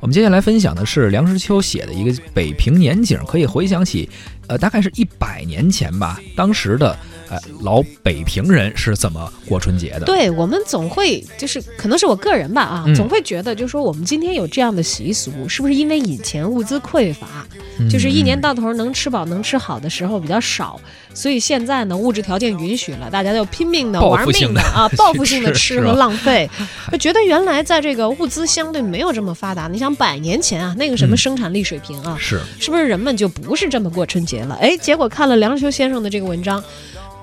我们接下来分享的是梁实秋写的一个北平年景，可以回想起，呃，大概是一百年前吧，当时的。哎，老北平人是怎么过春节的？对我们总会就是可能是我个人吧啊，总会觉得就是说我们今天有这样的习俗，是不是因为以前物资匮乏，就是一年到头能吃饱能吃好的时候比较少，所以现在呢物质条件允许了，大家就拼命的玩命的啊，报复性的 吃和浪费，就觉得原来在这个物资相对没有这么发达，你想百年前啊那个什么生产力水平啊，是是不是人们就不是这么过春节了？哎，结果看了梁实秋先生的这个文章。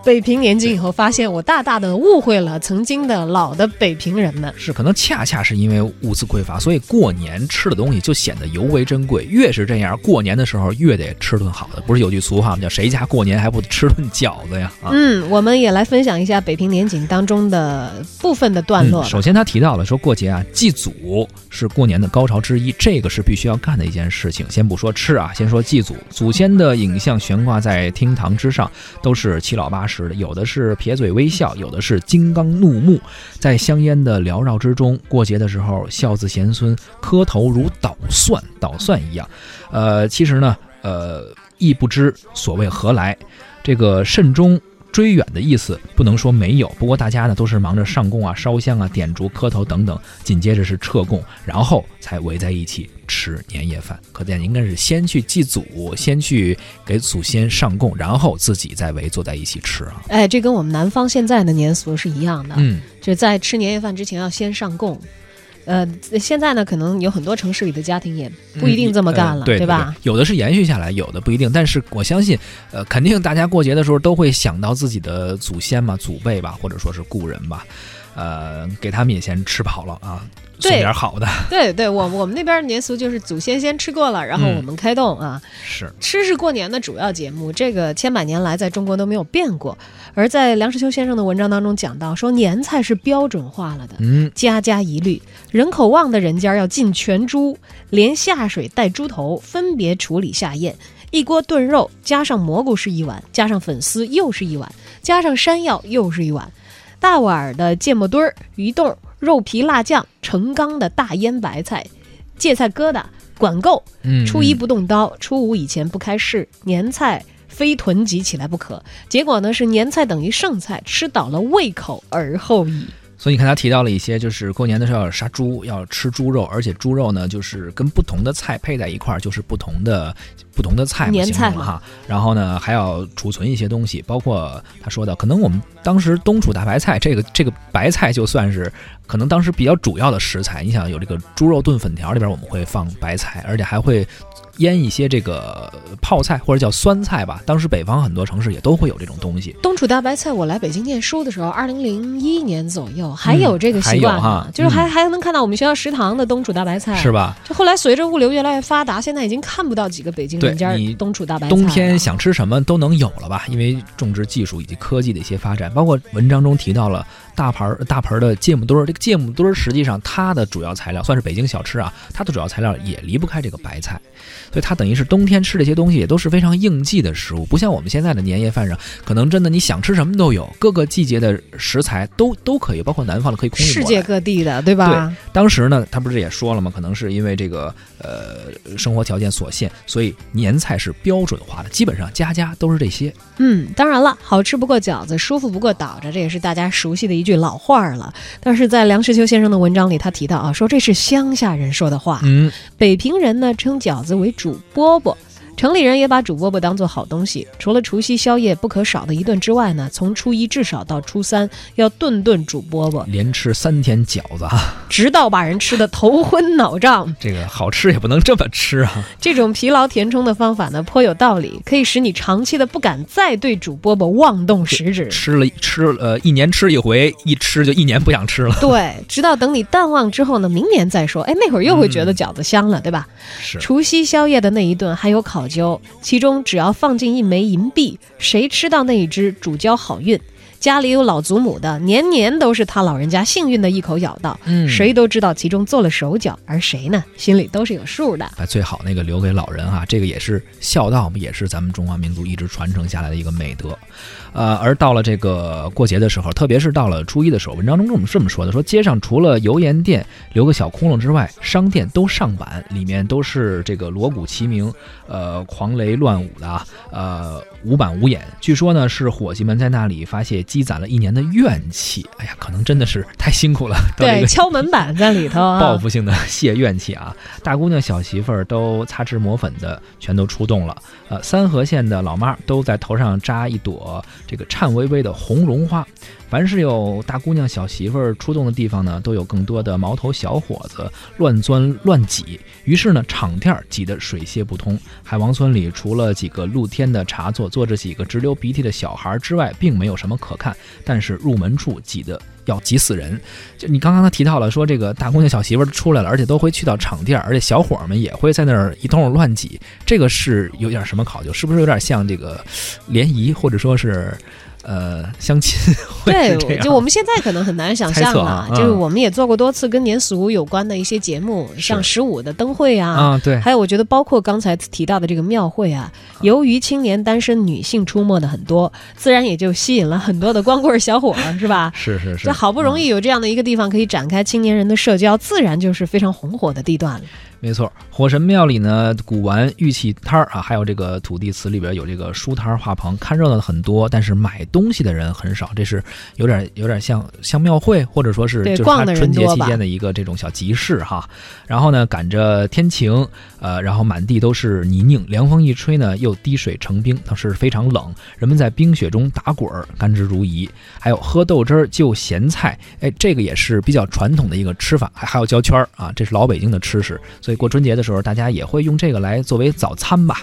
北平年景以后，发现我大大的误会了曾经的老的北平人们。是，可能恰恰是因为物资匮乏，所以过年吃的东西就显得尤为珍贵。越是这样，过年的时候越得吃顿好的。不是有句俗话吗？叫“谁家过年还不吃顿饺子呀？”啊，嗯，我们也来分享一下北平年景当中的部分的段落。首先，他提到了说过节啊，祭祖是过年的高潮之一，这个是必须要干的一件事情。先不说吃啊，先说祭祖，祖先的影像悬挂在厅堂之上，都是七老八十。是的有的是撇嘴微笑，有的是金刚怒目，在香烟的缭绕之中，过节的时候，孝子贤孙磕头如捣蒜，捣蒜一样。呃，其实呢，呃，亦不知所谓何来，这个慎终。追远的意思不能说没有，不过大家呢都是忙着上供啊、烧香啊、点烛、磕头等等，紧接着是撤供，然后才围在一起吃年夜饭。可见应该是先去祭祖，先去给祖先上供，然后自己再围坐在一起吃啊。哎，这跟我们南方现在的年俗是一样的，嗯，就在吃年夜饭之前要先上供。呃，现在呢，可能有很多城市里的家庭也不一定这么干了，对吧？有的是延续下来，有的不一定。但是我相信，呃，肯定大家过节的时候都会想到自己的祖先嘛、祖辈吧，或者说是故人吧，呃，给他们也先吃饱了啊。送点好的，对对，我我们那边年俗就是祖先先吃过了，然后我们开动啊。是吃是过年的主要节目，这个千百年来在中国都没有变过。而在梁实秋先生的文章当中讲到，说年菜是标准化了的，嗯，家家一律，人口旺的人家要进全猪，连下水带猪头分别处理下咽，一锅炖肉加上蘑菇是一碗，加上粉丝又是一碗，加上山药又是一碗，大碗的芥末墩儿、鱼冻。肉皮辣酱，成缸的大腌白菜，芥菜疙瘩，管够。初一不动刀，初五以前不开市，年菜非囤积起来不可。结果呢，是年菜等于剩菜，吃倒了胃口而后已。所以你看，他提到了一些，就是过年的时候要杀猪，要吃猪肉，而且猪肉呢，就是跟不同的菜配在一块儿，就是不同的不同的菜年菜哈。然后呢，还要储存一些东西，包括他说的，可能我们当时冬储大白菜，这个这个白菜就算是可能当时比较主要的食材。你想有这个猪肉炖粉条里边，我们会放白菜，而且还会。腌一些这个泡菜或者叫酸菜吧，当时北方很多城市也都会有这种东西。冬储大白菜，我来北京念书的时候，二零零一年左右还有这个习惯哈，就是还还能看到我们学校食堂的冬储大白菜，是吧？就后来随着物流越来越发达，现在已经看不到几个北京人家冬储大白菜。冬天想吃什么都能有了吧？因为种植技术以及科技的一些发展，包括文章中提到了大盘大盆的芥末墩儿。这个芥末墩儿实际上它的主要材料算是北京小吃啊，它的主要材料也离不开这个白菜。所以它等于是冬天吃这些东西也都是非常应季的食物，不像我们现在的年夜饭上，可能真的你想吃什么都有，各个季节的食材都都可以，包括南方的可以空运世界各地的，对吧？对。当时呢，他不是也说了吗？可能是因为这个呃生活条件所限，所以年菜是标准化的，基本上家家都是这些。嗯，当然了，好吃不过饺子，舒服不过倒着，这也是大家熟悉的一句老话了。但是在梁实秋先生的文章里，他提到啊，说这是乡下人说的话。嗯，北平人呢称饺子为。煮饽饽。城里人也把煮饽饽当做好东西，除了除夕宵夜不可少的一顿之外呢，从初一至少到初三要顿顿煮饽饽，连吃三天饺子，直到把人吃的头昏脑胀。这个好吃也不能这么吃啊！这种疲劳填充的方法呢，颇有道理，可以使你长期的不敢再对煮饽饽妄动食指。吃了吃呃一年吃一回，一吃就一年不想吃了。对，直到等你淡忘之后呢，明年再说，哎，那会儿又会觉得饺子香了，对吧？是。除夕宵夜的那一顿还有烤。椒，其中只要放进一枚银币，谁吃到那一只，主交好运。家里有老祖母的，年年都是他老人家幸运的一口咬到。嗯谁都知道其中做了手脚，而谁呢，心里都是有数的。把最好那个留给老人啊，这个也是孝道，也是咱们中华民族一直传承下来的一个美德。呃，而到了这个过节的时候，特别是到了初一的时候，文章中跟我们这么说的：说街上除了油盐店留个小窟窿之外，商店都上板，里面都是这个锣鼓齐鸣，呃，狂雷乱舞的啊，呃，无板无眼。据说呢，是伙计们在那里发泄积攒了一年的怨气。哎呀，可能真的是太辛苦了，对，敲门板在里头啊。报复性的泄怨气啊！大姑娘、小媳妇儿都擦脂抹粉的，全都出动了。呃，三河县的老妈都在头上扎一朵这个颤巍巍的红绒花。凡是有大姑娘、小媳妇儿出动的地方呢，都有更多的毛头小伙子乱钻乱挤。于是呢，场店儿挤得水泄不通。海王村里除了几个露天的茶座，坐着几个直流鼻涕的小孩儿之外，并没有什么可看。但是入门处挤得要挤死人。就你刚刚他提到了说，这个大姑娘小媳妇儿出来了，而且都会去到场地儿，而且小伙儿们也会在那儿一通乱挤。这个是有点什么考究？是不是有点像这个联谊，或者说是呃相亲？会是这对，就我们现在可能很难想象 了，就是嗯我们也做过多次跟年俗有关的一些节目，像十五的灯会啊。啊，对，还有，我觉得包括刚才提到的这个庙会啊，由于青年单身女性出没的很多，自然也就吸引了很多的光棍小伙儿，是吧？是 是是，这好不容易。易有这样的一个地方可以展开青年人的社交，自然就是非常红火的地段了。没错，火神庙里呢，古玩、玉器摊儿啊，还有这个土地祠里边有这个书摊儿、画棚，看热闹的很多，但是买东西的人很少。这是有点有点像像庙会，或者说是就是春节期间的一个这种小集市哈。然后呢，赶着天晴，呃，然后满地都是泥泞，凉风一吹呢，又滴水成冰，当时非常冷。人们在冰雪中打滚儿，甘之如饴。还有喝豆汁儿、就咸菜，哎，这个也是比较传统的一个吃法。还还有焦圈儿啊，这是老北京的吃食。所以过春节的时候，大家也会用这个来作为早餐吧。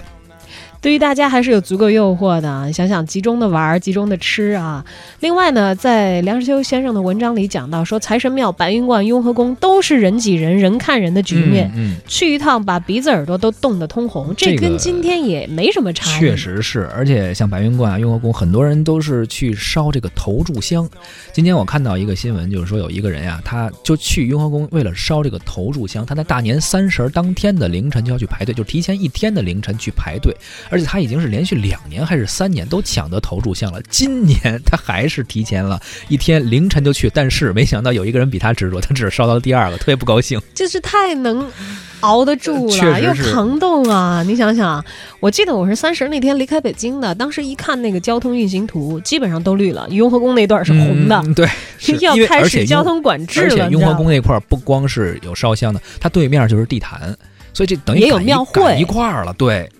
对于大家还是有足够诱惑的。你想想，集中的玩儿，集中的吃啊。另外呢，在梁实秋先生的文章里讲到说，财神庙、白云观、雍和宫都是人挤人、人看人的局面。嗯，去一趟，把鼻子耳朵都冻得通红，这这个跟今天也没什么差异。确，实是。而且像白云观啊、雍和宫，很多人都是去烧这个头炷香。今天我看到一个新闻，就是说有一个人呀、他就去雍和宫为了烧这个头炷香，他在大年三十儿当天的凌晨就要去排队，就提前一天的凌晨去排队。而且他已经是连续两年还是三年都抢得头炷香了，今年 他还是提前了一天凌晨就去，但是没想到有一个人比他执着，他只是烧到了第二个，特别不高兴。就是太能熬得住了，又扛冻啊！你想想，我记得我是三十那天离开北京的，当时一看那个交通运行图，基本上都绿了，雍和宫那段是红的，嗯、对，是要开始交通管制了。而且雍和宫那块儿不光是有烧香的，它对面就是地坛，所以这等于也有庙会一块儿了。对，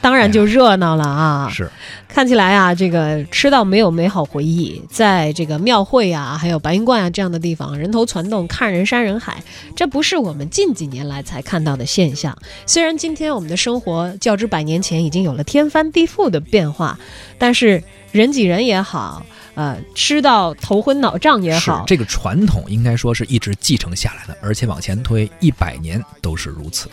当然就热闹了啊！是看起来啊，这个吃到没有美好回忆，在这个庙会啊，还有白云观啊这样的地方，人头攒动，看人山人海，这不是我们近几年来才看到的现象。虽然今天我们的生活较之百年前已经有了天翻地覆的变化，但是人挤人也好，呃，吃到头昏脑胀也好，这个传统应该说是一直继承下来的，而且往前推一百年都是如此。